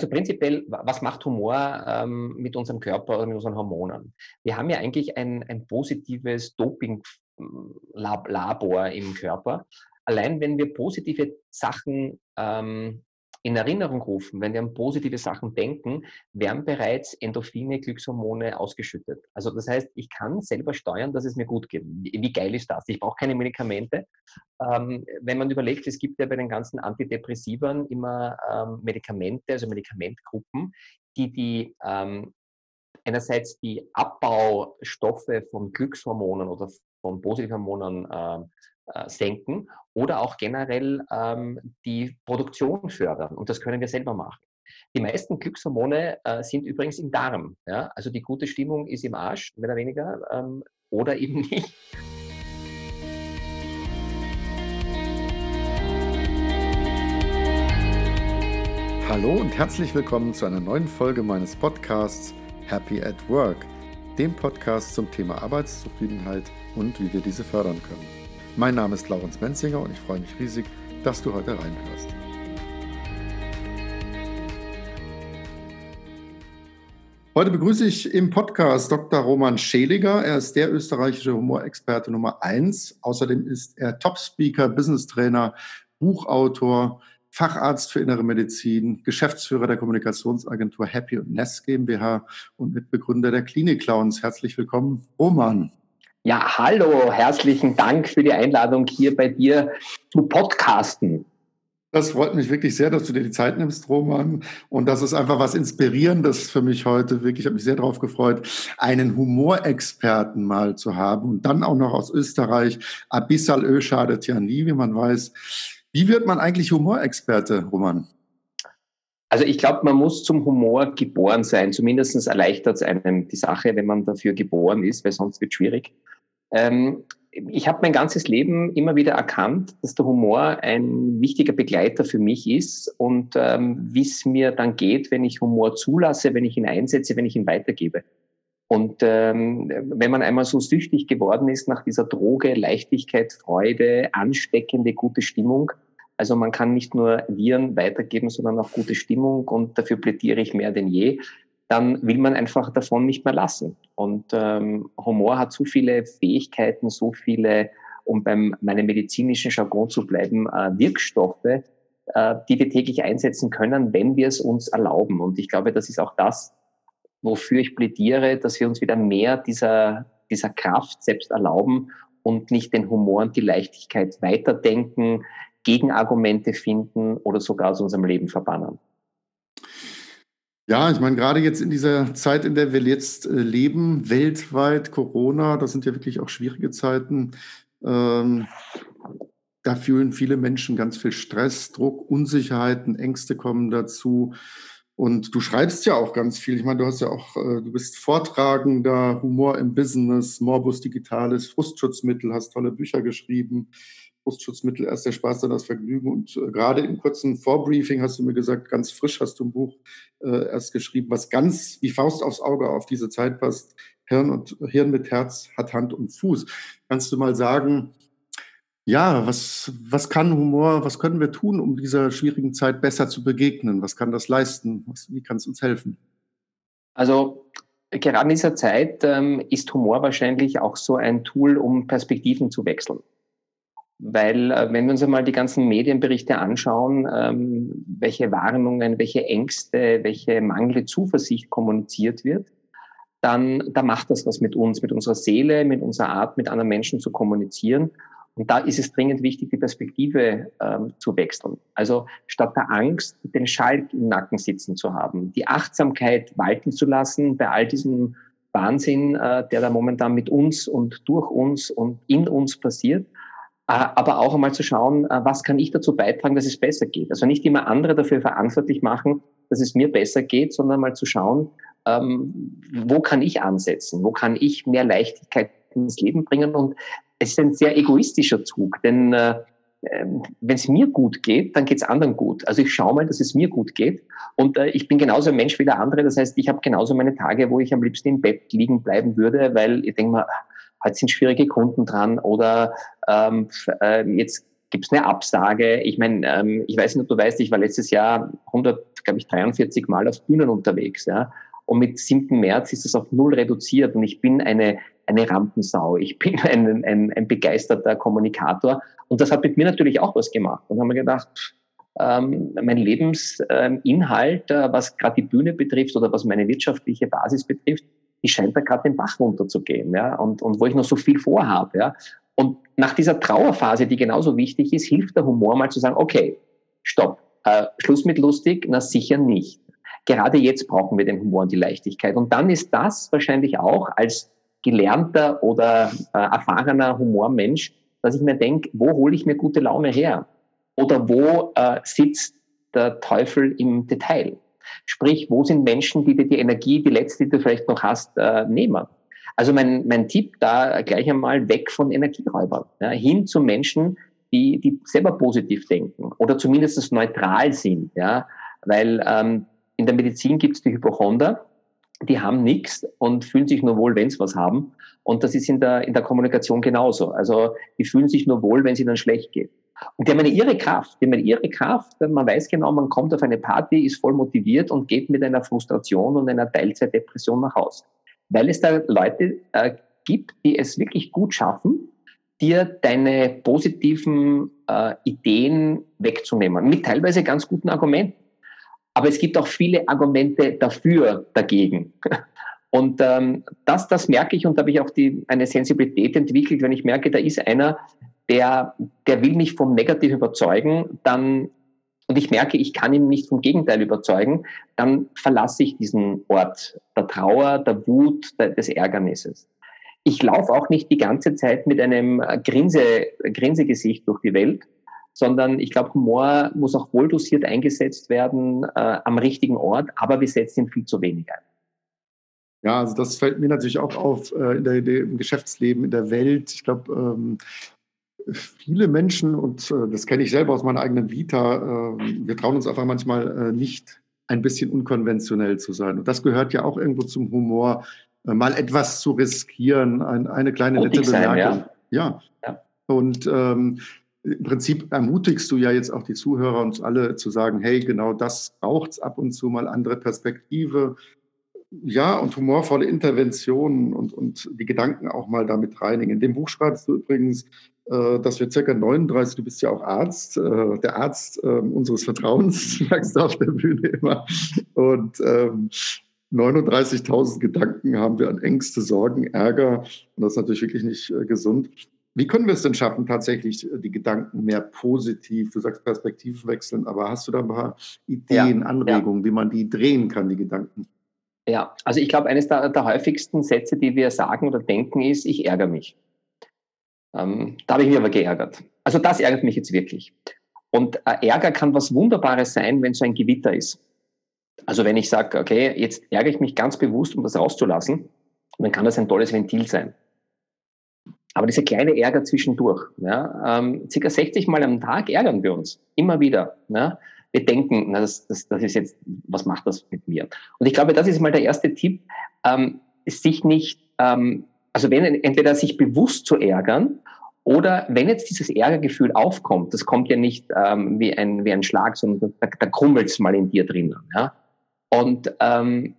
Also prinzipiell, was macht Humor ähm, mit unserem Körper oder mit unseren Hormonen? Wir haben ja eigentlich ein, ein positives Doping-Labor im Körper. Allein wenn wir positive Sachen ähm, in Erinnerung rufen, wenn wir an positive Sachen denken, werden bereits Endorphine, Glückshormone ausgeschüttet. Also das heißt, ich kann selber steuern, dass es mir gut geht. Wie geil ist das? Ich brauche keine Medikamente. Ähm, wenn man überlegt, es gibt ja bei den ganzen Antidepressivern immer ähm, Medikamente, also Medikamentgruppen, die die ähm, einerseits die Abbaustoffe von Glückshormonen oder von Positivhormonen äh, äh, senken oder auch generell ähm, die Produktion fördern. Und das können wir selber machen. Die meisten Glückshormone äh, sind übrigens im Darm. Ja? Also die gute Stimmung ist im Arsch, mehr oder weniger, ähm, oder eben nicht. Hallo und herzlich willkommen zu einer neuen Folge meines Podcasts Happy at Work, dem Podcast zum Thema Arbeitszufriedenheit und wie wir diese fördern können. Mein Name ist Laurens Menzinger und ich freue mich riesig, dass du heute reinhörst. Heute begrüße ich im Podcast Dr. Roman Scheliger. Er ist der österreichische Humorexperte Nummer eins. Außerdem ist er Top-Speaker, Business-Trainer, Buchautor, Facharzt für Innere Medizin, Geschäftsführer der Kommunikationsagentur Happy und Nest GmbH und Mitbegründer der Klinik Clowns. Herzlich willkommen, Roman. Ja, hallo, herzlichen Dank für die Einladung hier bei dir zu podcasten. Das freut mich wirklich sehr, dass du dir die Zeit nimmst, Roman. Und das ist einfach was Inspirierendes für mich heute. Wirklich, ich habe mich sehr darauf gefreut, einen Humorexperten mal zu haben. Und dann auch noch aus Österreich. Abyssal Ö schadet ja nie, wie man weiß. Wie wird man eigentlich Humorexperte, Roman? Also ich glaube, man muss zum Humor geboren sein. Zumindest erleichtert es einem die Sache, wenn man dafür geboren ist, weil sonst wird es schwierig. Ähm, ich habe mein ganzes Leben immer wieder erkannt, dass der Humor ein wichtiger Begleiter für mich ist und ähm, wie es mir dann geht, wenn ich Humor zulasse, wenn ich ihn einsetze, wenn ich ihn weitergebe. Und ähm, wenn man einmal so süchtig geworden ist nach dieser Droge, Leichtigkeit, Freude, ansteckende, gute Stimmung, also man kann nicht nur Viren weitergeben, sondern auch gute Stimmung und dafür plädiere ich mehr denn je, dann will man einfach davon nicht mehr lassen. Und ähm, Humor hat so viele Fähigkeiten, so viele, um beim meinem medizinischen Jargon zu bleiben, äh, Wirkstoffe, äh, die wir täglich einsetzen können, wenn wir es uns erlauben. Und ich glaube, das ist auch das, wofür ich plädiere, dass wir uns wieder mehr dieser, dieser Kraft selbst erlauben und nicht den Humor und die Leichtigkeit weiterdenken, Gegenargumente finden oder sogar aus unserem Leben verbannen. Ja, ich meine, gerade jetzt in dieser Zeit, in der wir jetzt äh, leben, weltweit, Corona, das sind ja wirklich auch schwierige Zeiten. Ähm, da fühlen viele Menschen ganz viel Stress, Druck, Unsicherheiten, Ängste kommen dazu. Und du schreibst ja auch ganz viel. Ich meine, du hast ja auch, äh, du bist Vortragender, Humor im Business, Morbus Digitalis, Frustschutzmittel, hast tolle Bücher geschrieben. Brustschutzmittel erst der Spaß, dann das Vergnügen. Und äh, gerade im kurzen Vorbriefing hast du mir gesagt, ganz frisch hast du ein Buch äh, erst geschrieben, was ganz wie Faust aufs Auge auf diese Zeit passt. Hirn und Hirn mit Herz hat Hand und Fuß. Kannst du mal sagen, ja, was, was kann Humor, was können wir tun, um dieser schwierigen Zeit besser zu begegnen? Was kann das leisten? Was, wie kann es uns helfen? Also gerade in dieser Zeit ähm, ist Humor wahrscheinlich auch so ein Tool, um Perspektiven zu wechseln. Weil äh, wenn wir uns einmal die ganzen Medienberichte anschauen, ähm, welche Warnungen, welche Ängste, welche mangelnde Zuversicht kommuniziert wird, dann da macht das was mit uns, mit unserer Seele, mit unserer Art, mit anderen Menschen zu kommunizieren. Und da ist es dringend wichtig, die Perspektive ähm, zu wechseln. Also statt der Angst den Schalk im Nacken sitzen zu haben, die Achtsamkeit walten zu lassen bei all diesem Wahnsinn, äh, der da momentan mit uns und durch uns und in uns passiert aber auch einmal zu schauen, äh, was kann ich dazu beitragen, dass es besser geht. Also nicht immer andere dafür verantwortlich machen, dass es mir besser geht, sondern mal zu schauen, ähm, wo kann ich ansetzen, wo kann ich mehr Leichtigkeit ins Leben bringen. Und es ist ein sehr egoistischer Zug, denn äh, ähm, wenn es mir gut geht, dann geht es anderen gut. Also ich schaue mal, dass es mir gut geht. Und äh, ich bin genauso ein Mensch wie der andere. Das heißt, ich habe genauso meine Tage, wo ich am liebsten im Bett liegen bleiben würde, weil ich denke mal, heute sind schwierige Kunden dran oder ähm, äh, jetzt gibt es eine Absage. Ich meine, ähm, ich weiß nicht, ob du weißt, ich war letztes Jahr 100, glaube ich, 43 Mal auf Bühnen unterwegs. Ja? Und mit 7. März ist es auf null reduziert. Und ich bin eine, eine Rampensau. Ich bin ein, ein, ein begeisterter Kommunikator. Und das hat mit mir natürlich auch was gemacht. Und haben wir gedacht, ähm, mein Lebensinhalt, äh, was gerade die Bühne betrifft oder was meine wirtschaftliche Basis betrifft, die scheint da gerade den Bach runterzugehen, ja, und, und wo ich noch so viel vorhabe, ja. Und nach dieser Trauerphase, die genauso wichtig ist, hilft der Humor mal zu sagen, okay, stopp, äh, Schluss mit lustig, na sicher nicht. Gerade jetzt brauchen wir den Humor und die Leichtigkeit. Und dann ist das wahrscheinlich auch als gelernter oder äh, erfahrener Humormensch, dass ich mir denke, wo hole ich mir gute Laune her? Oder wo äh, sitzt der Teufel im Detail? Sprich, wo sind Menschen, die dir die Energie, die letzte, die du vielleicht noch hast, äh, nehmen? Also mein, mein Tipp da gleich einmal weg von Energieräubern, ja, hin zu Menschen, die, die selber positiv denken oder zumindest neutral sind, ja, weil ähm, in der Medizin gibt es die Hypochonder, die haben nichts und fühlen sich nur wohl, wenn sie was haben. Und das ist in der, in der Kommunikation genauso. Also die fühlen sich nur wohl, wenn es ihnen schlecht geht. Und die haben eine ihre Kraft, die haben eine ihre Kraft. Man weiß genau, man kommt auf eine Party, ist voll motiviert und geht mit einer Frustration und einer Teilzeitdepression nach Hause weil es da Leute äh, gibt, die es wirklich gut schaffen, dir deine positiven äh, Ideen wegzunehmen, mit teilweise ganz guten Argumenten. Aber es gibt auch viele Argumente dafür, dagegen. Und ähm, das, das merke ich und da habe ich auch die, eine Sensibilität entwickelt, wenn ich merke, da ist einer, der, der will mich vom Negativ überzeugen, dann und ich merke, ich kann ihn nicht vom Gegenteil überzeugen, dann verlasse ich diesen Ort der Trauer, der Wut, des Ärgernisses. Ich laufe auch nicht die ganze Zeit mit einem Grinse, Grinsegesicht durch die Welt, sondern ich glaube, Humor muss auch wohl dosiert eingesetzt werden äh, am richtigen Ort, aber wir setzen ihn viel zu wenig ein. Ja, also das fällt mir natürlich auch auf äh, in der, im Geschäftsleben, in der Welt. Ich glaube, ähm, viele Menschen, und äh, das kenne ich selber aus meiner eigenen Vita, äh, wir trauen uns einfach manchmal äh, nicht, ein bisschen unkonventionell zu sein. Und das gehört ja auch irgendwo zum Humor, mal etwas zu riskieren, ein, eine kleine nette Bemerkung. Ja. ja. ja. Und ähm, im Prinzip ermutigst du ja jetzt auch die Zuhörer uns alle zu sagen, hey, genau das braucht es ab und zu mal andere Perspektive. Ja, und humorvolle Interventionen und, und die Gedanken auch mal damit reinigen. In dem Buch schreibst du übrigens, äh, dass wir circa 39, du bist ja auch Arzt, äh, der Arzt ähm, unseres Vertrauens, sagst du auf der Bühne immer. Und ähm, 39.000 Gedanken haben wir an Ängste, Sorgen, Ärger. Und das ist natürlich wirklich nicht äh, gesund. Wie können wir es denn schaffen, tatsächlich die Gedanken mehr positiv, du sagst Perspektiven wechseln, aber hast du da ein paar Ideen, ja, Anregungen, ja. wie man die drehen kann, die Gedanken? Ja, also ich glaube, eines der, der häufigsten Sätze, die wir sagen oder denken, ist, ich ärgere mich. Ähm, da habe ich mich aber geärgert. Also das ärgert mich jetzt wirklich. Und äh, Ärger kann was Wunderbares sein, wenn so ein Gewitter ist. Also wenn ich sage, okay, jetzt ärgere ich mich ganz bewusst, um das rauszulassen, dann kann das ein tolles Ventil sein. Aber dieser kleine Ärger zwischendurch, ja, ähm, circa 60 Mal am Tag ärgern wir uns, immer wieder. Ja. Wir denken, na, das, das, das ist jetzt, was macht das mit mir? Und ich glaube, das ist mal der erste Tipp, ähm, sich nicht ähm, also wenn entweder sich bewusst zu ärgern oder wenn jetzt dieses Ärgergefühl aufkommt, das kommt ja nicht ähm, wie, ein, wie ein Schlag, sondern da, da krummelt es mal in dir drinnen. Ja? Und ähm,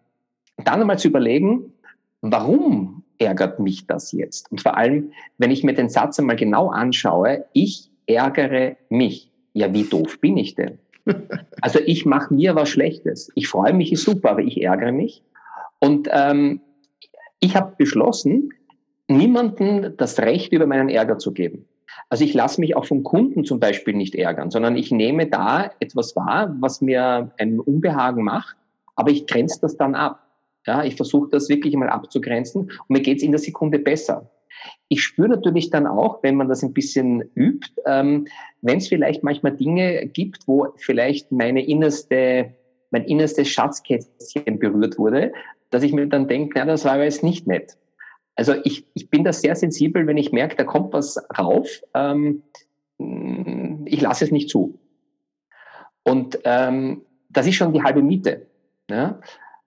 dann einmal zu überlegen, warum ärgert mich das jetzt? Und vor allem, wenn ich mir den Satz einmal genau anschaue, ich ärgere mich. Ja, wie doof bin ich denn? Also ich mache mir was Schlechtes. Ich freue mich, ist super, aber ich ärgere mich. Und ähm, ich habe beschlossen, niemanden das Recht über meinen Ärger zu geben. Also ich lasse mich auch vom Kunden zum Beispiel nicht ärgern, sondern ich nehme da etwas wahr, was mir ein Unbehagen macht, aber ich grenze das dann ab. Ja, ich versuche das wirklich mal abzugrenzen und mir geht's in der Sekunde besser. Ich spüre natürlich dann auch, wenn man das ein bisschen übt, ähm, wenn es vielleicht manchmal Dinge gibt, wo vielleicht meine innerste, mein innerstes Schatzkästchen berührt wurde, dass ich mir dann denke, na, das war aber jetzt nicht nett. Also ich, ich bin da sehr sensibel, wenn ich merke, da kommt was rauf. Ähm, ich lasse es nicht zu. Und ähm, das ist schon die halbe Miete. Ja?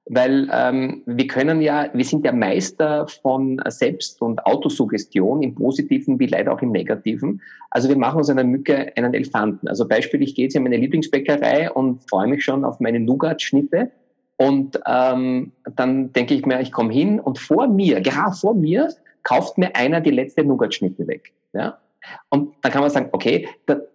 Weil ähm, wir können ja, wir sind ja Meister von Selbst- und Autosuggestion im Positiven wie leider auch im Negativen. Also wir machen aus einer Mücke einen Elefanten. Also Beispiel, ich gehe jetzt in meine Lieblingsbäckerei und freue mich schon auf meine Nougat-Schnitte und ähm, dann denke ich mir, ich komme hin und vor mir, gerade vor mir, kauft mir einer die letzte Nougat-Schnitte weg. Ja? Und dann kann man sagen, okay,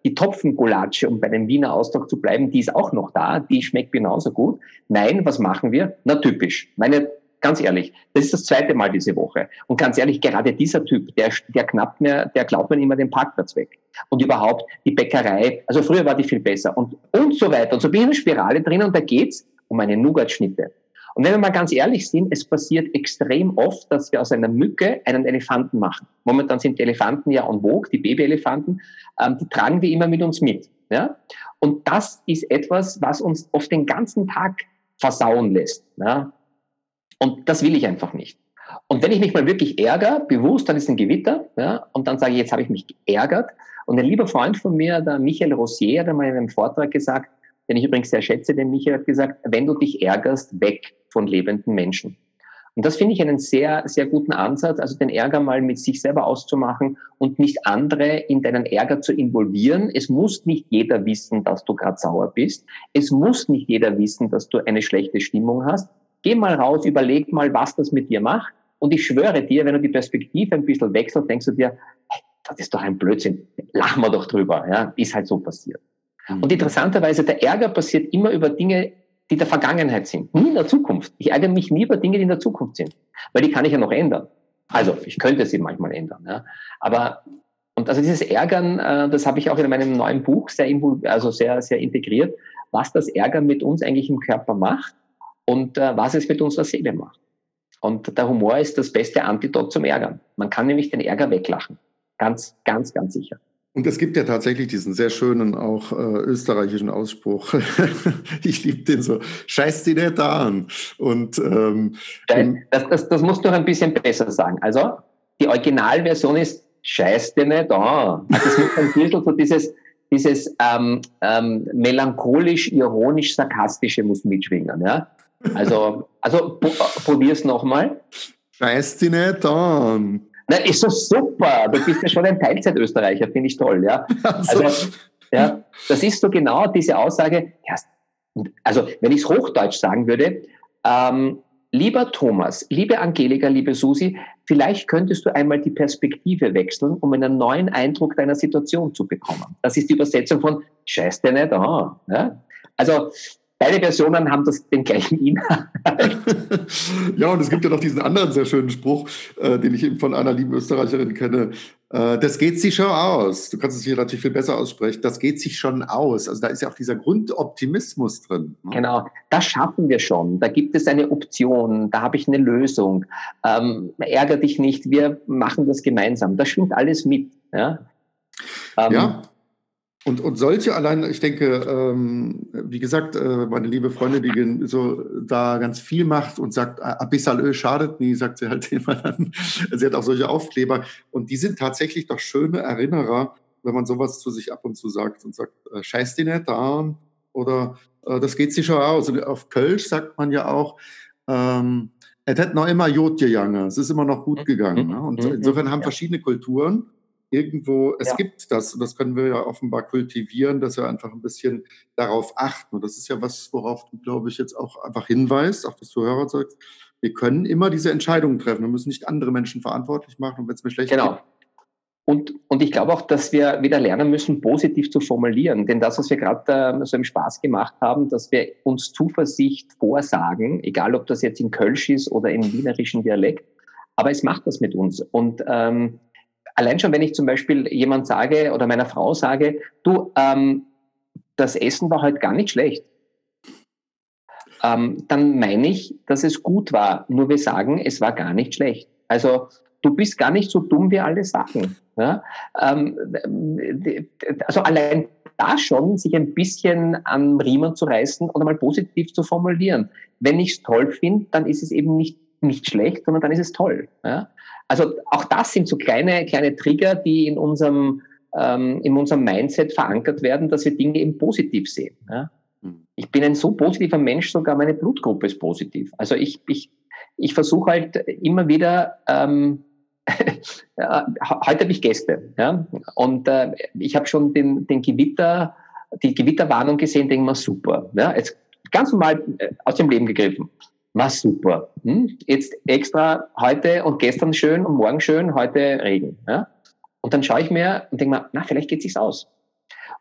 die Topfengulatsche, um bei dem Wiener Ausdruck zu bleiben, die ist auch noch da, die schmeckt genauso gut. Nein, was machen wir? Na typisch. Meine, ganz ehrlich, das ist das zweite Mal diese Woche. Und ganz ehrlich, gerade dieser Typ, der, der knappt mir, der glaubt mir immer den Parkplatz weg. Und überhaupt die Bäckerei, also früher war die viel besser und, und so weiter. Und so bin ich in Spirale drin und da geht's um eine Nougat-Schnitte. Und wenn wir mal ganz ehrlich sind, es passiert extrem oft, dass wir aus einer Mücke einen Elefanten machen. Momentan sind die Elefanten ja en vogue, die Babyelefanten, ähm, die tragen wir immer mit uns mit. Ja? Und das ist etwas, was uns oft den ganzen Tag versauen lässt. Ja? Und das will ich einfach nicht. Und wenn ich mich mal wirklich ärgere, bewusst, dann ist ein Gewitter, ja, und dann sage ich, jetzt habe ich mich geärgert. Und ein lieber Freund von mir, der Michael Rossier, hat einmal in einem Vortrag gesagt, den ich übrigens sehr schätze, den Michael hat gesagt, wenn du dich ärgerst, weg von lebenden Menschen. Und das finde ich einen sehr, sehr guten Ansatz, also den Ärger mal mit sich selber auszumachen und nicht andere in deinen Ärger zu involvieren. Es muss nicht jeder wissen, dass du gerade sauer bist. Es muss nicht jeder wissen, dass du eine schlechte Stimmung hast. Geh mal raus, überleg mal, was das mit dir macht. Und ich schwöre dir, wenn du die Perspektive ein bisschen wechselst, denkst du dir, hey, das ist doch ein Blödsinn. Lachen wir doch drüber. Ja, ist halt so passiert. Mhm. Und interessanterweise, der Ärger passiert immer über Dinge, die der Vergangenheit sind, nie in der Zukunft. Ich ärgere mich nie über Dinge, die in der Zukunft sind, weil die kann ich ja noch ändern. Also ich könnte sie manchmal ändern, ja. aber und also dieses Ärgern, äh, das habe ich auch in meinem neuen Buch sehr, also sehr, sehr integriert, was das Ärgern mit uns eigentlich im Körper macht und äh, was es mit unserer Seele macht. Und der Humor ist das beste Antidot zum Ärgern. Man kann nämlich den Ärger weglachen. Ganz, ganz, ganz sicher. Und es gibt ja tatsächlich diesen sehr schönen, auch äh, österreichischen Ausspruch. ich liebe den so, scheiß die nicht an. Und, ähm, das, das, das musst du noch ein bisschen besser sagen. Also, die Originalversion ist, scheiß dir nicht an. Also, es muss ein bisschen so dieses, dieses ähm, ähm, melancholisch-ironisch-sarkastische muss mitschwingen. Ja? Also, also probier's nochmal. Scheiß die nicht an. Na, ist so super. Du bist ja schon ein Teilzeitösterreicher, finde ich toll, ja. Also, ja, das ist so genau diese Aussage. Ja, also, wenn ich es Hochdeutsch sagen würde, ähm, lieber Thomas, liebe Angelika, liebe Susi, vielleicht könntest du einmal die Perspektive wechseln, um einen neuen Eindruck deiner Situation zu bekommen. Das ist die Übersetzung von Scheiß dir nicht an. Ja? Also, Beide Versionen haben das den gleichen Inhalt. ja, und es gibt ja noch diesen anderen sehr schönen Spruch, äh, den ich eben von einer lieben Österreicherin kenne. Äh, das geht sich schon aus. Du kannst es hier natürlich viel besser aussprechen. Das geht sich schon aus. Also da ist ja auch dieser Grundoptimismus drin. Ne? Genau, das schaffen wir schon. Da gibt es eine Option. Da habe ich eine Lösung. Ähm, ärger dich nicht. Wir machen das gemeinsam. Das schwingt alles mit. Ja. Ähm, ja. Und, und solche allein, ich denke, ähm, wie gesagt, äh, meine liebe Freundin, die so da ganz viel macht und sagt, Abissalö schadet nie, sagt sie halt immer dann. Sie hat auch solche Aufkleber. Und die sind tatsächlich doch schöne Erinnerer, wenn man sowas zu sich ab und zu sagt und sagt, äh, scheiß die nicht an oder äh, das geht sich schon aus. Und auf Kölsch sagt man ja auch, ähm, es hätte noch immer Jod gegangen, es ist immer noch gut mhm. gegangen. Ne? Und mhm. insofern haben verschiedene Kulturen irgendwo, es ja. gibt das und das können wir ja offenbar kultivieren, dass wir einfach ein bisschen darauf achten. Und das ist ja was, worauf du, glaube ich, jetzt auch einfach hinweist, auch das Zuhörer sagst, wir können immer diese Entscheidungen treffen. Wir müssen nicht andere Menschen verantwortlich machen und wenn es mir schlecht genau. geht. Und, und ich glaube auch, dass wir wieder lernen müssen, positiv zu formulieren. Denn das, was wir gerade äh, so im Spaß gemacht haben, dass wir uns Zuversicht vorsagen, egal ob das jetzt in Kölsch ist oder im wienerischen Dialekt, aber es macht das mit uns. Und ähm, allein schon, wenn ich zum Beispiel jemand sage oder meiner Frau sage, du, ähm, das Essen war heute gar nicht schlecht, ähm, dann meine ich, dass es gut war. Nur wir sagen, es war gar nicht schlecht. Also du bist gar nicht so dumm wie alle Sachen. Ja? Ähm, also allein da schon, sich ein bisschen an Riemen zu reißen oder mal positiv zu formulieren. Wenn ich es toll finde, dann ist es eben nicht, nicht schlecht, sondern dann ist es toll. Ja? Also auch das sind so kleine, kleine Trigger, die in unserem, ähm, in unserem Mindset verankert werden, dass wir Dinge eben positiv sehen. Ja? Hm. ich bin ein so positiver Mensch, sogar meine Blutgruppe ist positiv. Also ich, ich, ich versuche halt immer wieder, ähm, heute habe ich Gäste, ja, und äh, ich habe schon den, den Gewitter, die Gewitterwarnung gesehen, denke mal super, ja, jetzt ganz normal äh, aus dem Leben gegriffen. War super. Hm? Jetzt extra heute und gestern schön und morgen schön, heute Regen. Ja? Und dann schaue ich mir und denke mir, na, vielleicht geht es sich aus.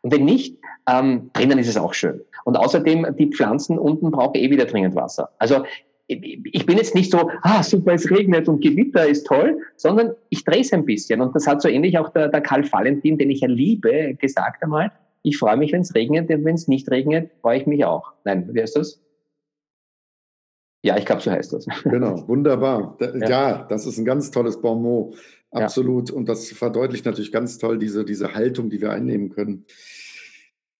Und wenn nicht, ähm, drinnen ist es auch schön. Und außerdem, die Pflanzen unten brauchen eh wieder dringend Wasser. Also ich bin jetzt nicht so, ah, super, es regnet und Gewitter ist toll, sondern ich drehe es ein bisschen. Und das hat so ähnlich auch der, der Karl Valentin, den ich ja liebe, gesagt einmal. Ich freue mich, wenn es regnet, und wenn es nicht regnet, freue ich mich auch. Nein, wie heißt das? Ja, ich glaube, so heißt das. Genau, wunderbar. Ja. ja. das ist ein ganz tolles Bonmot. Absolut. Ja. Und das verdeutlicht natürlich ganz toll diese, diese Haltung, die wir einnehmen können.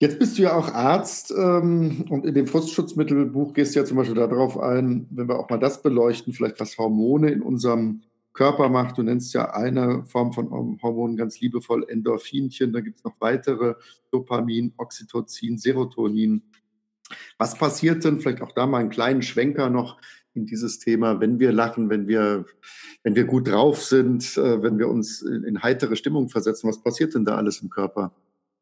Jetzt bist du ja auch Arzt ähm, und in dem Frustschutzmittelbuch gehst du ja zum Beispiel darauf ein, wenn wir auch mal das beleuchten, vielleicht was Hormone in unserem Körper macht. Du nennst ja eine Form von Hormonen ganz liebevoll Endorphinchen, da gibt es noch weitere, Dopamin, Oxytocin, Serotonin. Was passiert denn, vielleicht auch da mal einen kleinen Schwenker noch in dieses Thema, wenn wir lachen, wenn wir, wenn wir gut drauf sind, äh, wenn wir uns in, heitere Stimmung versetzen, was passiert denn da alles im Körper?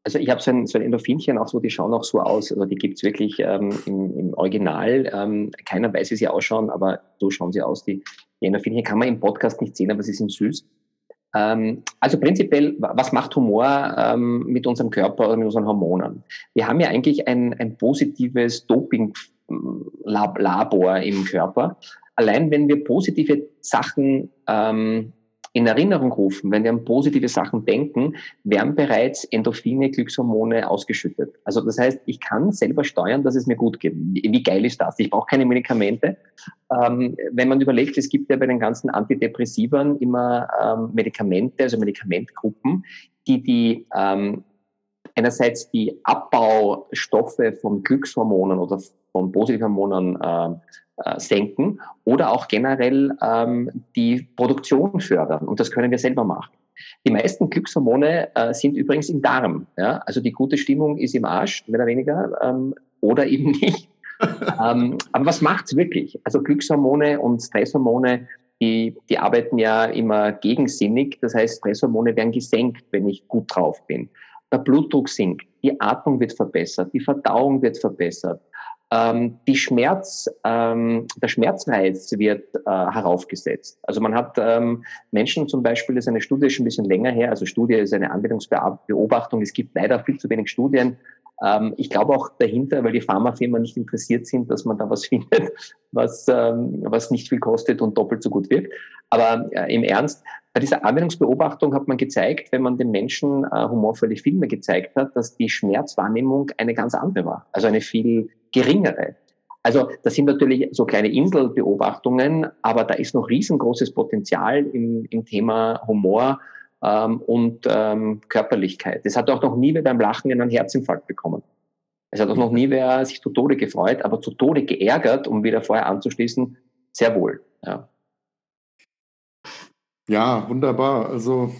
Also ich habe so ein, so ein Endorphinchen auch so, die schauen auch so aus, also die gibt's wirklich ähm, im, im Original. Ähm, keiner weiß, wie sie ausschauen, aber so schauen sie aus. Die, die Endorphinchen kann man im Podcast nicht sehen, aber sie sind süß. Ähm, also prinzipiell, was macht Humor ähm, mit unserem Körper oder mit unseren Hormonen? Wir haben ja eigentlich ein, ein positives Doping-Labor im Körper. Allein wenn wir positive Sachen ähm, in Erinnerung rufen, wenn wir an positive Sachen denken, werden bereits Endorphine, Glückshormone ausgeschüttet. Also das heißt, ich kann selber steuern, dass es mir gut geht. Wie geil ist das? Ich brauche keine Medikamente. Ähm, wenn man überlegt, es gibt ja bei den ganzen Antidepressivern immer ähm, Medikamente, also Medikamentgruppen, die die ähm, einerseits die Abbaustoffe von Glückshormonen oder von Positivhormonen äh, äh, senken oder auch generell ähm, die Produktion fördern. Und das können wir selber machen. Die meisten Glückshormone äh, sind übrigens im Darm. Ja? Also die gute Stimmung ist im Arsch, mehr oder weniger, ähm, oder eben nicht. ähm, aber was macht's wirklich? Also Glückshormone und Stresshormone, die, die arbeiten ja immer gegensinnig. Das heißt, Stresshormone werden gesenkt, wenn ich gut drauf bin. Der Blutdruck sinkt, die Atmung wird verbessert, die Verdauung wird verbessert, ähm, die Schmerz, ähm, der Schmerzreiz wird äh, heraufgesetzt. Also man hat ähm, Menschen zum Beispiel, das ist eine Studie schon ein bisschen länger her, also Studie ist eine Anwendungsbeobachtung, es gibt leider viel zu wenig Studien. Ähm, ich glaube auch dahinter, weil die Pharmafirmen nicht interessiert sind, dass man da was findet, was, ähm, was nicht viel kostet und doppelt so gut wirkt. Aber äh, im Ernst, bei dieser Anwendungsbeobachtung hat man gezeigt, wenn man den Menschen äh, humorvolle Filme gezeigt hat, dass die Schmerzwahrnehmung eine ganz andere war. Also eine viel geringere. Also das sind natürlich so kleine Inselbeobachtungen, aber da ist noch riesengroßes Potenzial im, im Thema Humor ähm, und ähm, Körperlichkeit. Es hat auch noch nie wer beim Lachen einen Herzinfarkt bekommen. Es hat auch noch nie wer sich zu Tode gefreut, aber zu Tode geärgert, um wieder vorher anzuschließen, sehr wohl. Ja. Ja, wunderbar. Also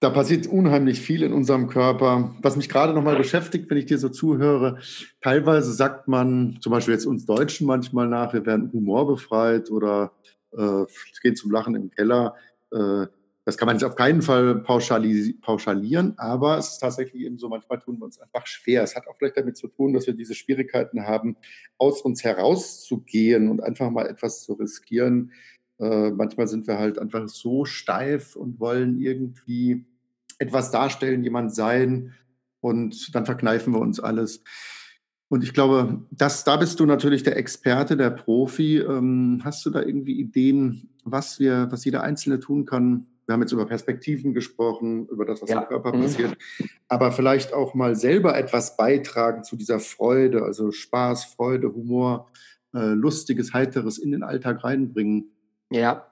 da passiert unheimlich viel in unserem Körper. Was mich gerade nochmal beschäftigt, wenn ich dir so zuhöre, teilweise sagt man, zum Beispiel jetzt uns Deutschen manchmal nach, wir werden humorbefreit oder äh, gehen zum Lachen im Keller. Äh, das kann man nicht auf keinen Fall pauschali pauschalieren, aber es ist tatsächlich eben so, manchmal tun wir uns einfach schwer. Es hat auch vielleicht damit zu tun, dass wir diese Schwierigkeiten haben, aus uns herauszugehen und einfach mal etwas zu riskieren, äh, manchmal sind wir halt einfach so steif und wollen irgendwie etwas darstellen, jemand sein und dann verkneifen wir uns alles. Und ich glaube, das, da bist du natürlich der Experte, der Profi. Ähm, hast du da irgendwie Ideen, was wir, was jeder Einzelne tun kann? Wir haben jetzt über Perspektiven gesprochen, über das, was ja. im Körper mhm. passiert, aber vielleicht auch mal selber etwas beitragen zu dieser Freude, also Spaß, Freude, Humor, äh, lustiges, heiteres in den Alltag reinbringen. Ja,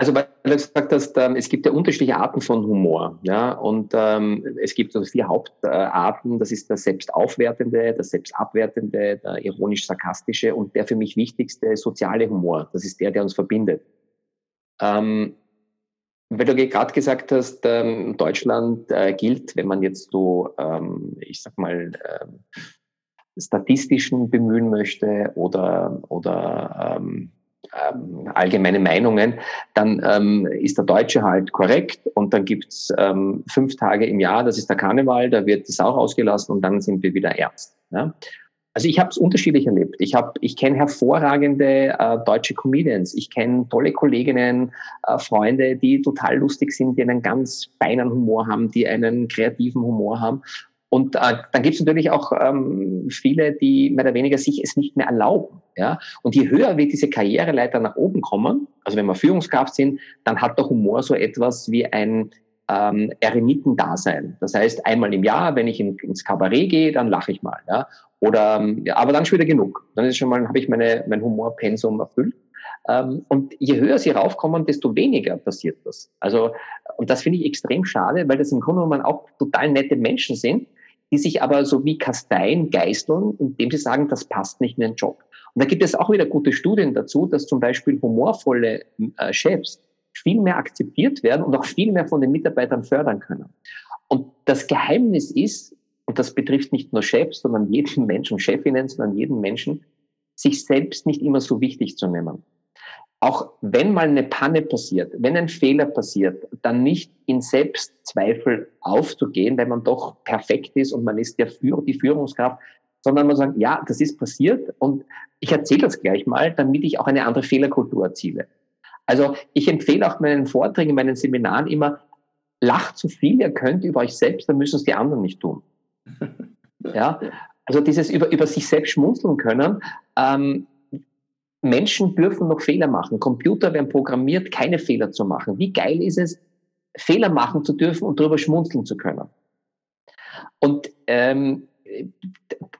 also weil du gesagt hast, ähm, es gibt ja unterschiedliche Arten von Humor. Ja? Und ähm, es gibt also vier Hauptarten. Das ist der selbstaufwertende, der selbstabwertende, der ironisch-sarkastische und der für mich wichtigste soziale Humor. Das ist der, der uns verbindet. Ähm, weil du gerade gesagt hast, ähm, Deutschland äh, gilt, wenn man jetzt so, ähm, ich sag mal, ähm, statistischen bemühen möchte oder, oder ähm, ähm, allgemeine Meinungen, dann ähm, ist der Deutsche halt korrekt und dann gibt's ähm, fünf Tage im Jahr, das ist der Karneval, da wird die Sau rausgelassen und dann sind wir wieder ernst. Ja? Also ich habe es unterschiedlich erlebt. Ich habe, ich kenne hervorragende äh, deutsche Comedians. Ich kenne tolle Kolleginnen, äh, Freunde, die total lustig sind, die einen ganz feinen Humor haben, die einen kreativen Humor haben. Und äh, dann gibt es natürlich auch ähm, viele, die mehr oder weniger sich es nicht mehr erlauben. Ja? Und je höher wir diese Karriereleiter nach oben kommen, also wenn wir Führungskraft sind, dann hat der Humor so etwas wie ein ähm, Eremitendasein. Das heißt, einmal im Jahr, wenn ich in, ins Kabarett gehe, dann lache ich mal. Ja? Oder, ja, aber dann schon wieder genug. Dann ist schon mal, habe ich meine, mein Humorpensum erfüllt. Ähm, und je höher sie raufkommen, desto weniger passiert das. Also, und das finde ich extrem schade, weil das im Grunde genommen auch total nette Menschen sind, die sich aber so wie Kasteien geißeln, indem sie sagen, das passt nicht in den Job. Und da gibt es auch wieder gute Studien dazu, dass zum Beispiel humorvolle äh, Chefs viel mehr akzeptiert werden und auch viel mehr von den Mitarbeitern fördern können. Und das Geheimnis ist, und das betrifft nicht nur Chefs, sondern jeden Menschen, Chefinnen, sondern jeden Menschen, sich selbst nicht immer so wichtig zu nehmen auch wenn mal eine Panne passiert, wenn ein Fehler passiert, dann nicht in Selbstzweifel aufzugehen, weil man doch perfekt ist und man ist der Führer, die Führungskraft, sondern man sagt, ja, das ist passiert und ich erzähle das gleich mal, damit ich auch eine andere Fehlerkultur erziele. Also ich empfehle auch meinen Vorträgen, meinen Seminaren immer, lacht so viel ihr könnt über euch selbst, dann müssen es die anderen nicht tun. Ja, also dieses über, über sich selbst schmunzeln können, ähm, Menschen dürfen noch Fehler machen. Computer werden programmiert, keine Fehler zu machen. Wie geil ist es, Fehler machen zu dürfen und darüber schmunzeln zu können? Und ähm,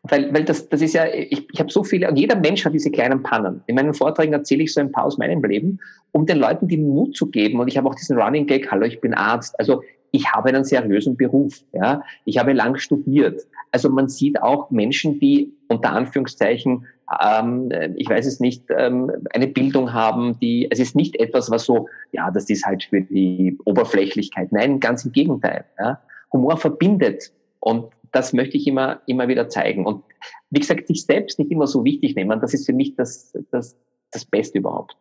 weil, weil das, das ist ja, ich, ich habe so viele, und jeder Mensch hat diese kleinen Pannen. In meinen Vorträgen erzähle ich so ein paar aus meinem Leben, um den Leuten den Mut zu geben. Und ich habe auch diesen Running Gag, hallo, ich bin Arzt. Also ich habe einen seriösen Beruf. Ja? Ich habe lang studiert. Also man sieht auch Menschen, die unter Anführungszeichen ähm, ich weiß es nicht, ähm, eine Bildung haben, die, es ist nicht etwas, was so, ja, das ist halt für die Oberflächlichkeit. Nein, ganz im Gegenteil. Ja. Humor verbindet und das möchte ich immer, immer wieder zeigen. Und wie gesagt, sich selbst nicht immer so wichtig nehmen, das ist für mich das, das, das Beste überhaupt.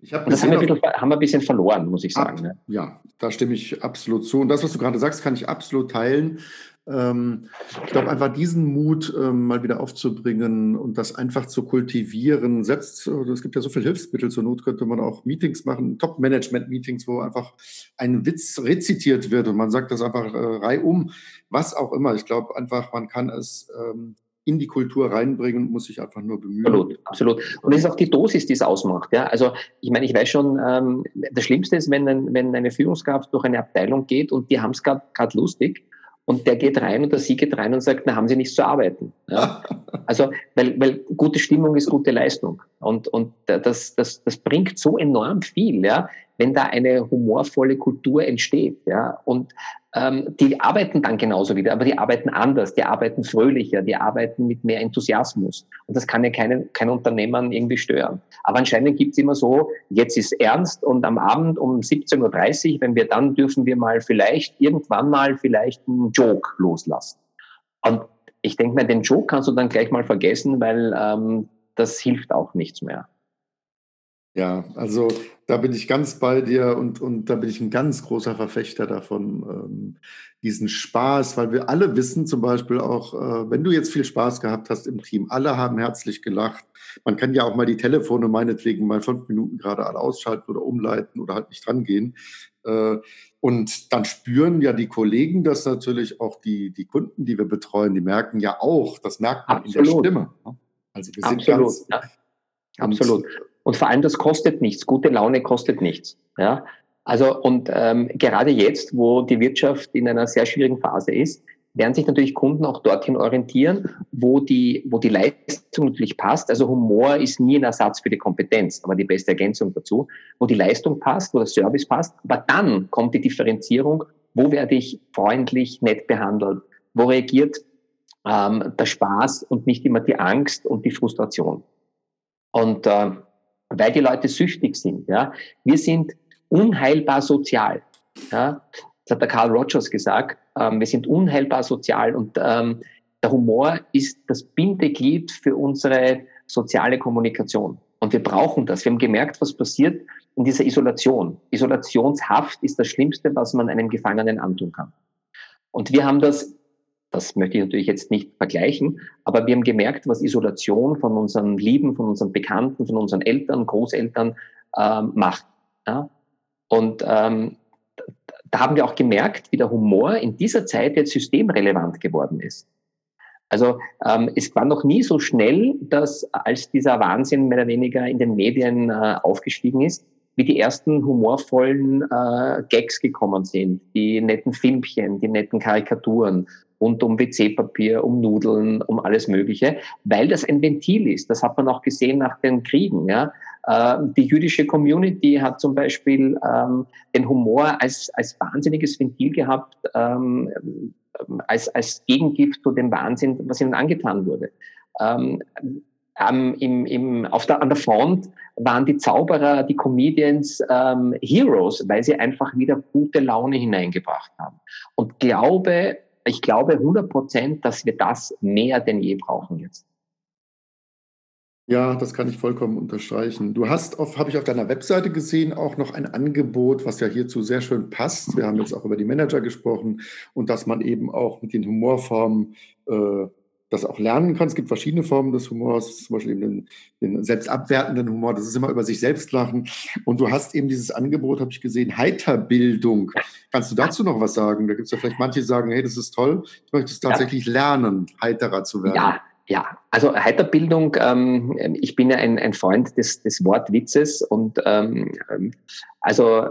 Ich hab das haben wir, bisschen, haben wir, ein bisschen verloren, muss ich sagen. Ab, ja, da stimme ich absolut zu. Und das, was du gerade sagst, kann ich absolut teilen. Ähm, ich glaube, einfach diesen Mut ähm, mal wieder aufzubringen und das einfach zu kultivieren. Selbst, es gibt ja so viele Hilfsmittel, zur Not könnte man auch Meetings machen, Top-Management-Meetings, wo einfach ein Witz rezitiert wird und man sagt das einfach äh, reihum, was auch immer. Ich glaube einfach, man kann es ähm, in die Kultur reinbringen, muss sich einfach nur bemühen. Absolut, absolut. Und es ist auch die Dosis, die es ausmacht. Ja? Also ich meine, ich weiß schon, ähm, das Schlimmste ist, wenn, ein, wenn eine Führungskraft durch eine Abteilung geht und die haben es gerade lustig und der geht rein oder sie geht rein und sagt, na, haben Sie nichts zu arbeiten. Ja? Also, weil, weil gute Stimmung ist gute Leistung. Und, und das, das, das bringt so enorm viel, ja, wenn da eine humorvolle Kultur entsteht. Ja? Und ähm, die arbeiten dann genauso wieder, aber die arbeiten anders, die arbeiten fröhlicher, die arbeiten mit mehr Enthusiasmus. Und das kann ja keine, kein Unternehmer irgendwie stören. Aber anscheinend gibt's immer so, jetzt ist ernst und am Abend um 17.30 Uhr, wenn wir dann dürfen wir mal vielleicht, irgendwann mal vielleicht einen Joke loslassen. Und ich denke mir, den Joke kannst du dann gleich mal vergessen, weil ähm, das hilft auch nichts mehr. Ja, also da bin ich ganz bei dir und, und da bin ich ein ganz großer Verfechter davon, ähm, diesen Spaß, weil wir alle wissen zum Beispiel auch, äh, wenn du jetzt viel Spaß gehabt hast im Team, alle haben herzlich gelacht. Man kann ja auch mal die Telefone meinetwegen mal fünf Minuten gerade alle ausschalten oder umleiten oder halt nicht drangehen. Äh, und dann spüren ja die Kollegen das natürlich auch die, die Kunden, die wir betreuen, die merken ja auch, das merkt man Absolut. in der Stimme. Also wir sind Absolut, ganz, ja. Absolut. Und vor allem, das kostet nichts. Gute Laune kostet nichts. Ja? Also, und ähm, gerade jetzt, wo die Wirtschaft in einer sehr schwierigen Phase ist, werden sich natürlich Kunden auch dorthin orientieren, wo die, wo die Leistung natürlich passt. Also Humor ist nie ein Ersatz für die Kompetenz, aber die beste Ergänzung dazu, wo die Leistung passt, wo der Service passt. Aber dann kommt die Differenzierung, wo werde ich freundlich, nett behandelt, wo reagiert ähm, der Spaß und nicht immer die Angst und die Frustration. Und äh, weil die Leute süchtig sind. Ja. Wir sind unheilbar sozial. Ja. Das hat der Carl Rogers gesagt. Ähm, wir sind unheilbar sozial und ähm, der Humor ist das Bindeglied für unsere soziale Kommunikation. Und wir brauchen das. Wir haben gemerkt, was passiert in dieser Isolation. Isolationshaft ist das Schlimmste, was man einem Gefangenen antun kann. Und wir haben das, das möchte ich natürlich jetzt nicht vergleichen, aber wir haben gemerkt, was Isolation von unseren Lieben, von unseren Bekannten, von unseren Eltern, Großeltern ähm, macht. Ja? Und ähm, da haben wir auch gemerkt, wie der Humor in dieser Zeit jetzt systemrelevant geworden ist. Also ähm, es war noch nie so schnell, dass als dieser Wahnsinn mehr oder weniger in den Medien äh, aufgestiegen ist, wie die ersten humorvollen äh, Gags gekommen sind, die netten Filmchen, die netten Karikaturen rund um WC-Papier, um Nudeln, um alles Mögliche, weil das ein Ventil ist. Das hat man auch gesehen nach den Kriegen. Ja? Äh, die jüdische Community hat zum Beispiel ähm, den Humor als, als wahnsinniges Ventil gehabt, ähm, als, als Gegengift zu dem Wahnsinn, was ihnen angetan wurde. Ähm, ähm, im, im, auf der, an der Front waren die Zauberer, die Comedians ähm, Heroes, weil sie einfach wieder gute Laune hineingebracht haben. Und glaube, ich glaube 100 Prozent, dass wir das mehr denn je brauchen jetzt. Ja, das kann ich vollkommen unterstreichen. Du hast, habe ich auf deiner Webseite gesehen, auch noch ein Angebot, was ja hierzu sehr schön passt. Wir haben jetzt auch über die Manager gesprochen und dass man eben auch mit den Humorformen äh, das auch lernen kann. Es gibt verschiedene Formen des Humors, zum Beispiel eben den, den selbstabwertenden Humor, das ist immer über sich selbst lachen. Und du hast eben dieses Angebot, habe ich gesehen, Heiterbildung. Kannst du dazu noch was sagen? Da gibt es ja vielleicht manche, die sagen, hey, das ist toll, ich möchte es tatsächlich ja. lernen, heiterer zu werden. Ja, ja, also Heiterbildung, ähm, ich bin ja ein, ein Freund des, des Wortwitzes und ähm, also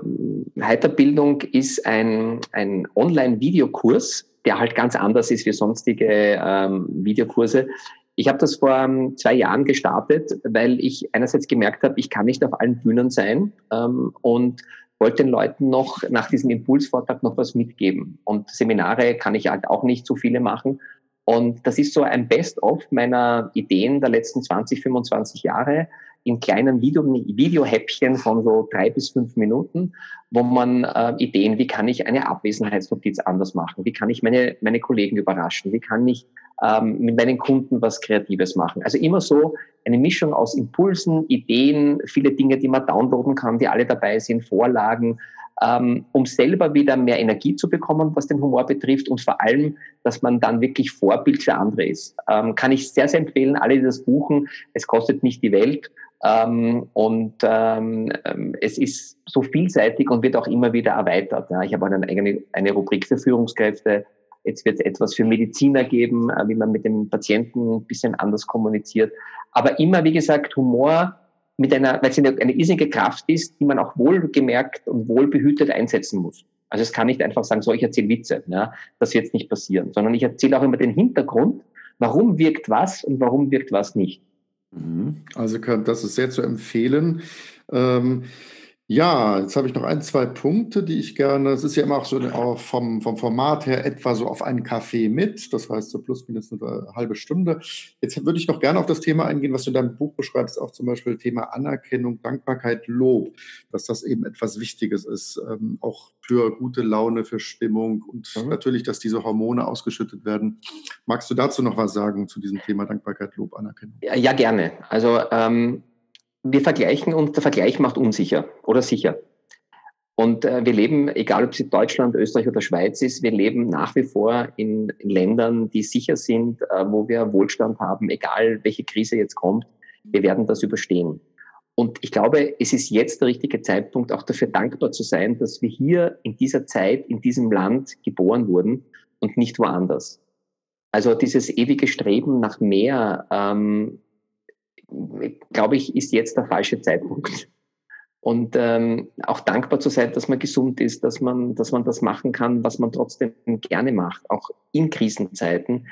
Heiterbildung ist ein, ein Online-Videokurs, der halt ganz anders ist wie sonstige ähm, Videokurse. Ich habe das vor ähm, zwei Jahren gestartet, weil ich einerseits gemerkt habe, ich kann nicht auf allen Bühnen sein ähm, und wollte den Leuten noch nach diesem Impulsvortrag noch was mitgeben. Und Seminare kann ich halt auch nicht so viele machen. Und das ist so ein Best-of meiner Ideen der letzten 20, 25 Jahre in kleinen Video, Videohäppchen von so drei bis fünf Minuten, wo man äh, Ideen, wie kann ich eine Abwesenheitsnotiz anders machen, wie kann ich meine, meine Kollegen überraschen, wie kann ich ähm, mit meinen Kunden was Kreatives machen. Also immer so eine Mischung aus Impulsen, Ideen, viele Dinge, die man downloaden kann, die alle dabei sind, Vorlagen, ähm, um selber wieder mehr Energie zu bekommen, was den Humor betrifft und vor allem, dass man dann wirklich Vorbild für andere ist. Ähm, kann ich sehr, sehr empfehlen, alle, die das buchen. Es kostet nicht die Welt. Ähm, und ähm, ähm, es ist so vielseitig und wird auch immer wieder erweitert. Ja. Ich habe eine eigene eine Rubrik für Führungskräfte. Jetzt wird es etwas für Mediziner geben, äh, wie man mit dem Patienten ein bisschen anders kommuniziert. Aber immer, wie gesagt, Humor mit einer, weil es eine, eine irrsinnige Kraft ist, die man auch wohlgemerkt und wohlbehütet einsetzen muss. Also es kann nicht einfach sagen, so ich erzähle Witze, ja, das wird nicht passieren, sondern ich erzähle auch immer den Hintergrund, warum wirkt was und warum wirkt was nicht. Mhm. Also das ist sehr zu empfehlen. Ähm, ja, jetzt habe ich noch ein, zwei Punkte, die ich gerne, es ist ja immer auch so auch vom, vom Format her etwa so auf einen Kaffee mit, das heißt so plus minus eine halbe Stunde. Jetzt würde ich noch gerne auf das Thema eingehen, was du in deinem Buch beschreibst, auch zum Beispiel Thema Anerkennung, Dankbarkeit, Lob, dass das eben etwas Wichtiges ist, ähm, auch für gute Laune, für Stimmung und mhm. natürlich, dass diese Hormone ausgeschüttet werden. Magst du dazu noch was sagen zu diesem Thema Dankbarkeit, Lob, Anerkennung? Ja, ja gerne. Also ähm wir vergleichen und der Vergleich macht unsicher oder sicher. Und äh, wir leben, egal ob es Deutschland, Österreich oder Schweiz ist, wir leben nach wie vor in, in Ländern, die sicher sind, äh, wo wir Wohlstand haben, egal welche Krise jetzt kommt. Wir werden das überstehen. Und ich glaube, es ist jetzt der richtige Zeitpunkt, auch dafür dankbar zu sein, dass wir hier in dieser Zeit, in diesem Land geboren wurden und nicht woanders. Also dieses ewige Streben nach mehr, ähm, glaube ich, ist jetzt der falsche Zeitpunkt. Und ähm, auch dankbar zu sein, dass man gesund ist, dass man, dass man das machen kann, was man trotzdem gerne macht, auch in Krisenzeiten.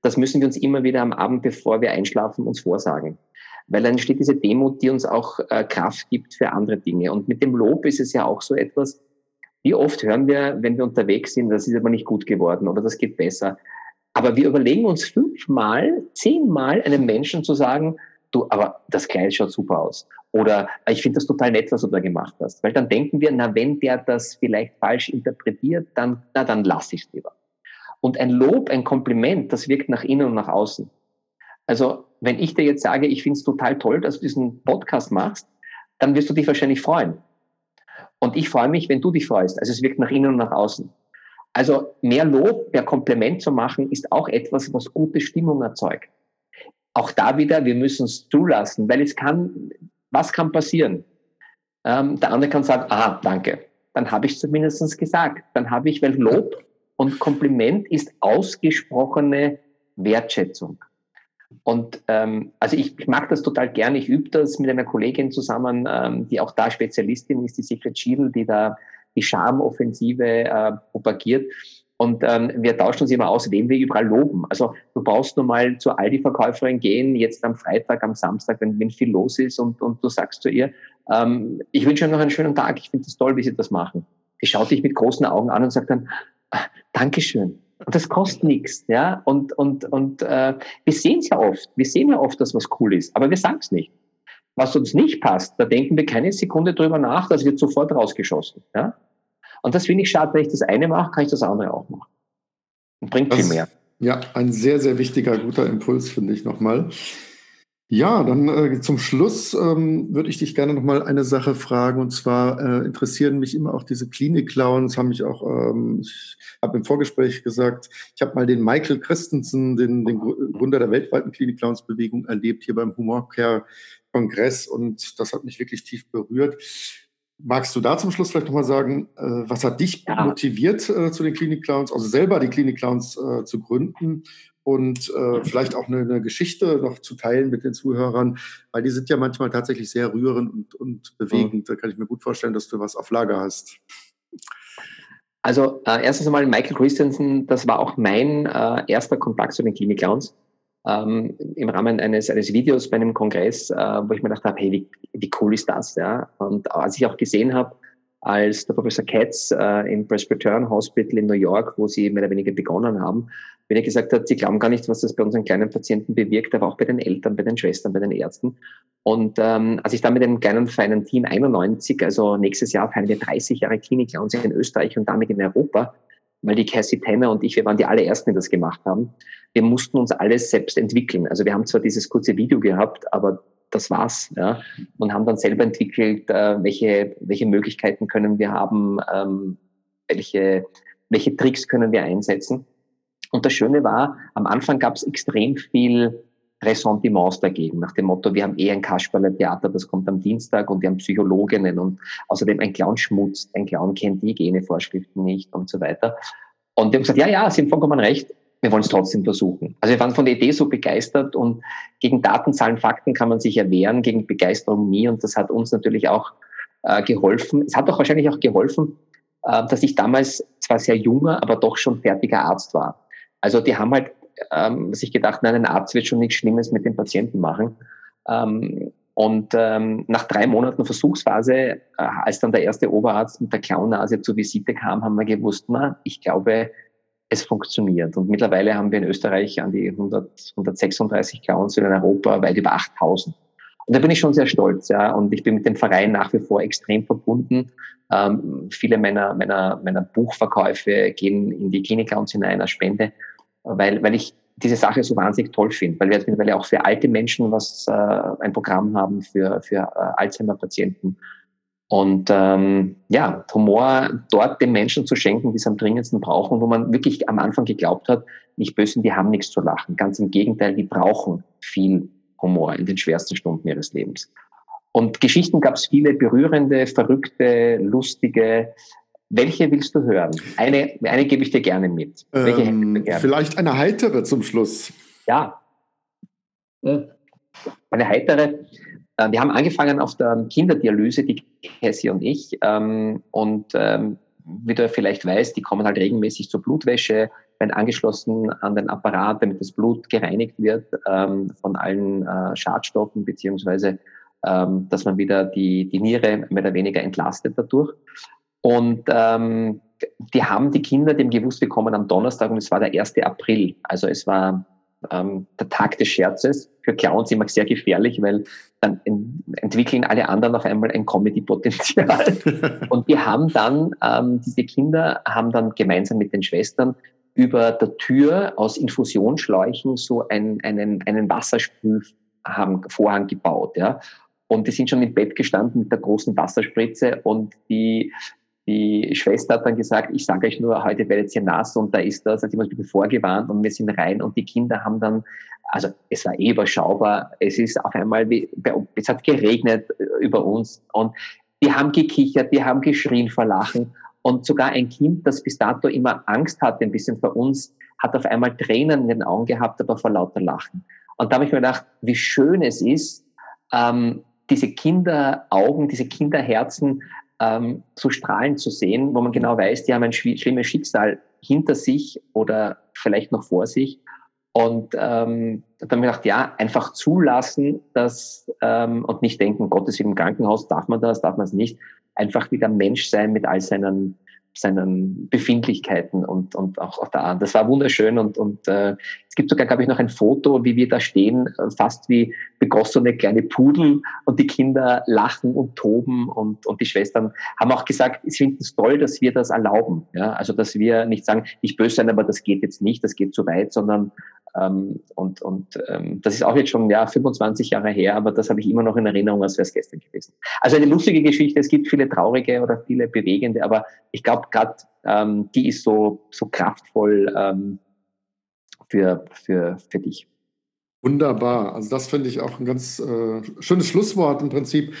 Das müssen wir uns immer wieder am Abend, bevor wir einschlafen, uns vorsagen. Weil dann steht diese Demut, die uns auch äh, Kraft gibt für andere Dinge. Und mit dem Lob ist es ja auch so etwas, wie oft hören wir, wenn wir unterwegs sind, das ist aber nicht gut geworden oder das geht besser. Aber wir überlegen uns fünfmal, zehnmal einem Menschen zu sagen, du, aber das Kleid schaut super aus. Oder ich finde das total nett, was du da gemacht hast. Weil dann denken wir, na, wenn der das vielleicht falsch interpretiert, dann, na, dann lass ich es lieber. Und ein Lob, ein Kompliment, das wirkt nach innen und nach außen. Also wenn ich dir jetzt sage, ich finde es total toll, dass du diesen Podcast machst, dann wirst du dich wahrscheinlich freuen. Und ich freue mich, wenn du dich freust. Also es wirkt nach innen und nach außen. Also mehr Lob, mehr Kompliment zu machen, ist auch etwas, was gute Stimmung erzeugt. Auch da wieder, wir müssen es zulassen, weil es kann, was kann passieren? Ähm, der andere kann sagen, ah, danke. Dann habe ich zumindest gesagt. Dann habe ich, weil Lob und Kompliment ist ausgesprochene Wertschätzung. Und ähm, also ich, ich mag das total gerne. Ich übe das mit einer Kollegin zusammen, ähm, die auch da Spezialistin ist, die Secret Schiedl, die da die Charmoffensive äh, propagiert. Und ähm, wir tauschen uns immer aus, wem wir überall loben. Also du brauchst nur mal zur Aldi-Verkäuferin gehen, jetzt am Freitag, am Samstag, wenn, wenn viel los ist und, und du sagst zu ihr, ähm, ich wünsche dir noch einen schönen Tag, ich finde es toll, wie sie das machen. Die schaut dich mit großen Augen an und sagt dann, ah, Dankeschön. Und das kostet nichts, ja. Und, und, und äh, wir sehen es ja oft. Wir sehen ja oft, dass was cool ist, aber wir sagen es nicht. Was uns nicht passt, da denken wir keine Sekunde drüber nach, das wird sofort rausgeschossen. Ja? Und das finde ich schade, wenn ich das eine mache, kann ich das andere auch machen. Und bringt das, viel mehr. Ja, ein sehr, sehr wichtiger, guter Impuls, finde ich nochmal. Ja, dann äh, zum Schluss ähm, würde ich dich gerne noch mal eine Sache fragen. Und zwar äh, interessieren mich immer auch diese Klinik-Clowns. Haben mich auch, ähm, ich habe im Vorgespräch gesagt, ich habe mal den Michael Christensen, den, den Gründer der weltweiten Klinik-Clowns-Bewegung, erlebt hier beim Humorcare-Kongress. Und das hat mich wirklich tief berührt. Magst du da zum Schluss vielleicht nochmal sagen, äh, was hat dich ja. motiviert äh, zu den Klinik-Clowns, also selber die Klinik-Clowns äh, zu gründen und vielleicht auch eine, eine, Geschichte noch zu teilen mit den Zuhörern, weil die sind ja manchmal tatsächlich sehr rührend und, und bewegend. Da kann ich mir gut vorstellen, dass du was auf Lager hast. Also äh, erstens einmal Michael Christensen, das war auch mein äh, erster Kontakt zu den Klinik Clowns. Ähm, im Rahmen eines, eines Videos bei einem Kongress, äh, wo ich mir gedacht habe, hey, wie, wie cool ist das? Ja? Und als ich auch gesehen habe, als der Professor Katz äh, im Presbyterian Hospital in New York, wo sie mehr oder weniger begonnen haben, wenn er gesagt hat, sie glauben gar nicht, was das bei unseren kleinen Patienten bewirkt, aber auch bei den Eltern, bei den Schwestern, bei den Ärzten. Und ähm, als ich dann mit einem kleinen feinen Team 91, also nächstes Jahr feiern wir 30 Jahre Klinik Clowns in Österreich und damit in Europa, weil die Cassie Tanner und ich, wir waren die allerersten, die das gemacht haben. Wir mussten uns alles selbst entwickeln. Also wir haben zwar dieses kurze Video gehabt, aber das war's, ja. Und haben dann selber entwickelt, äh, welche, welche Möglichkeiten können wir haben, ähm, welche, welche Tricks können wir einsetzen. Und das Schöne war, am Anfang gab es extrem viel Ressentiments dagegen, nach dem Motto, wir haben eh ein Kasperle-Theater, das kommt am Dienstag und wir haben Psychologinnen und außerdem ein Clown schmutzt, ein Clown kennt die Hygienevorschriften nicht und so weiter. Und wir haben gesagt, ja, ja, Sie haben vollkommen recht, wir wollen es trotzdem versuchen. Also wir waren von der Idee so begeistert und gegen Daten, Zahlen, Fakten kann man sich erwehren, gegen Begeisterung nie und das hat uns natürlich auch äh, geholfen. Es hat auch wahrscheinlich auch geholfen, äh, dass ich damals zwar sehr junger, aber doch schon fertiger Arzt war. Also die haben halt ähm, sich gedacht, nein, ein Arzt wird schon nichts Schlimmes mit den Patienten machen. Ähm, und ähm, nach drei Monaten Versuchsphase, äh, als dann der erste Oberarzt mit der Clownnase zur Visite kam, haben wir gewusst, na, ich glaube, es funktioniert. Und mittlerweile haben wir in Österreich an die 100, 136 Clowns in Europa weit über 8000. Und da bin ich schon sehr stolz, ja. Und ich bin mit dem Verein nach wie vor extrem verbunden. Ähm, viele meiner, meiner, meiner Buchverkäufe gehen in die Klinik-Clowns hinein als Spende weil, weil ich diese Sache so wahnsinnig toll finde, weil wir mittlerweile auch für alte Menschen was äh, ein Programm haben für, für äh, Alzheimer-Patienten. Und ähm, ja, Humor dort den Menschen zu schenken, die es am dringendsten brauchen, wo man wirklich am Anfang geglaubt hat, nicht böse, die haben nichts zu lachen. Ganz im Gegenteil, die brauchen viel Humor in den schwersten Stunden ihres Lebens. Und Geschichten gab es viele berührende, verrückte, lustige, welche willst du hören? Eine, eine gebe ich dir gerne mit. Welche ähm, gerne? Vielleicht eine heitere zum Schluss. Ja. Eine heitere. Äh, wir haben angefangen auf der Kinderdialyse, die Cassie und ich. Ähm, und ähm, wie du vielleicht weißt, die kommen halt regelmäßig zur Blutwäsche, werden angeschlossen an den Apparat, damit das Blut gereinigt wird von allen äh, Schadstoffen, beziehungsweise dass man wieder die, die Niere mehr oder weniger entlastet dadurch. Und ähm, die haben die Kinder dem gewusst, wir kommen am Donnerstag und es war der 1. April. Also es war ähm, der Tag des Scherzes. Für Clowns immer sehr gefährlich, weil dann entwickeln alle anderen auf einmal ein Comedy-Potenzial. und wir haben dann, ähm, diese Kinder haben dann gemeinsam mit den Schwestern über der Tür aus Infusionsschläuchen so ein, einen, einen Wassersprühvorhang gebaut. Ja. Und die sind schon im Bett gestanden mit der großen Wasserspritze und die, die Schwester hat dann gesagt, ich sage euch nur, heute werdet ihr nass und da ist das, hat jemand vorgewarnt und wir sind rein und die Kinder haben dann, also es war eh überschaubar, es ist auf einmal, wie, es hat geregnet über uns und die haben gekichert, die haben geschrien vor Lachen und sogar ein Kind, das bis dato immer Angst hatte, ein bisschen vor uns, hat auf einmal Tränen in den Augen gehabt, aber vor lauter Lachen. Und da habe ich mir gedacht, wie schön es ist, ähm, diese Kinderaugen, diese Kinderherzen ähm, so strahlen zu sehen, wo man genau weiß, die haben ein schlimmes Schicksal hinter sich oder vielleicht noch vor sich. Und ähm, dann habe ich gedacht, ja, einfach zulassen, dass ähm, und nicht denken, Gottes im Krankenhaus darf man das, darf man es nicht. Einfach wieder Mensch sein mit all seinen seinen Befindlichkeiten und, und auch auf der Art. Das war wunderschön und, und äh, es gibt sogar, glaube ich, noch ein Foto, wie wir da stehen, äh, fast wie begossene kleine Pudel und die Kinder lachen und toben und, und die Schwestern haben auch gesagt, sie finden es toll, dass wir das erlauben. Ja? Also, dass wir nicht sagen, nicht böse sein, aber das geht jetzt nicht, das geht zu weit, sondern ähm, und und ähm, das ist auch jetzt schon ja 25 Jahre her, aber das habe ich immer noch in Erinnerung, als wäre es gestern gewesen. Also eine lustige Geschichte. Es gibt viele traurige oder viele bewegende, aber ich glaube gerade ähm, die ist so so kraftvoll ähm, für für für dich. Wunderbar. Also das finde ich auch ein ganz äh, schönes Schlusswort im Prinzip,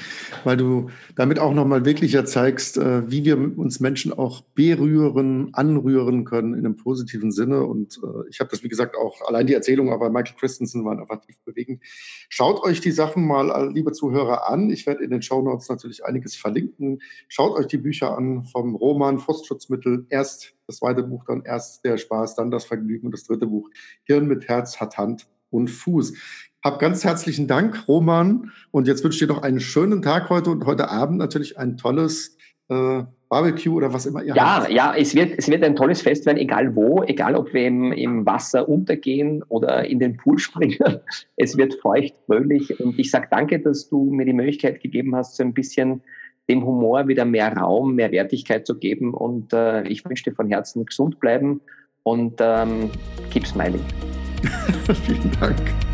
weil du damit auch nochmal wirklich zeigst, äh, wie wir uns Menschen auch berühren, anrühren können in einem positiven Sinne. Und äh, ich habe das, wie gesagt, auch allein die Erzählung, aber Michael Christensen waren einfach tief bewegend. Schaut euch die Sachen mal, äh, liebe Zuhörer, an. Ich werde in den Show Notes natürlich einiges verlinken. Schaut euch die Bücher an vom Roman Frustschutzmittel. Erst das zweite Buch, dann erst der Spaß, dann das Vergnügen und das dritte Buch Hirn mit Herz hat Hand und Fuß. Hab ganz herzlichen Dank, Roman. Und jetzt wünsche ich dir noch einen schönen Tag heute und heute Abend natürlich ein tolles äh, Barbecue oder was immer ihr ja, habt. Ja, es wird, es wird ein tolles Fest werden, egal wo, egal ob wir im, im Wasser untergehen oder in den Pool springen. Es wird feucht, fröhlich. Und ich sage danke, dass du mir die Möglichkeit gegeben hast, so ein bisschen dem Humor wieder mehr Raum, mehr Wertigkeit zu geben. Und äh, ich wünsche dir von Herzen gesund bleiben und ähm, keep smiling. Vielen Dank.